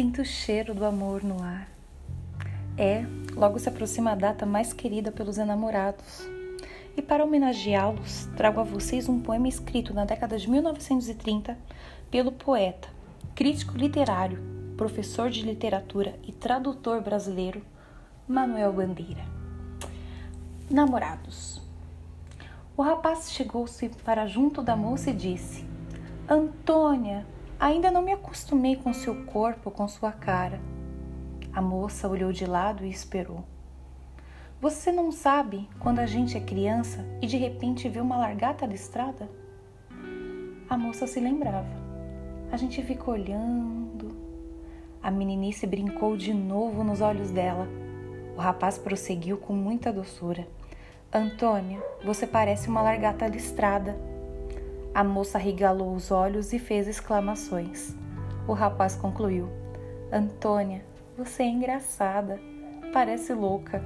Sinto o cheiro do amor no ar. É, logo se aproxima a data mais querida pelos enamorados. E para homenageá-los, trago a vocês um poema escrito na década de 1930 pelo poeta, crítico literário, professor de literatura e tradutor brasileiro Manuel Bandeira. Namorados. O rapaz chegou-se para junto da moça e disse: Antônia, Ainda não me acostumei com seu corpo, com sua cara. A moça olhou de lado e esperou. Você não sabe quando a gente é criança e de repente vê uma largata listrada? A moça se lembrava. A gente fica olhando. A meninice brincou de novo nos olhos dela. O rapaz prosseguiu com muita doçura. Antônia, você parece uma largata listrada. A moça regalou os olhos e fez exclamações. O rapaz concluiu: Antônia, você é engraçada, parece louca.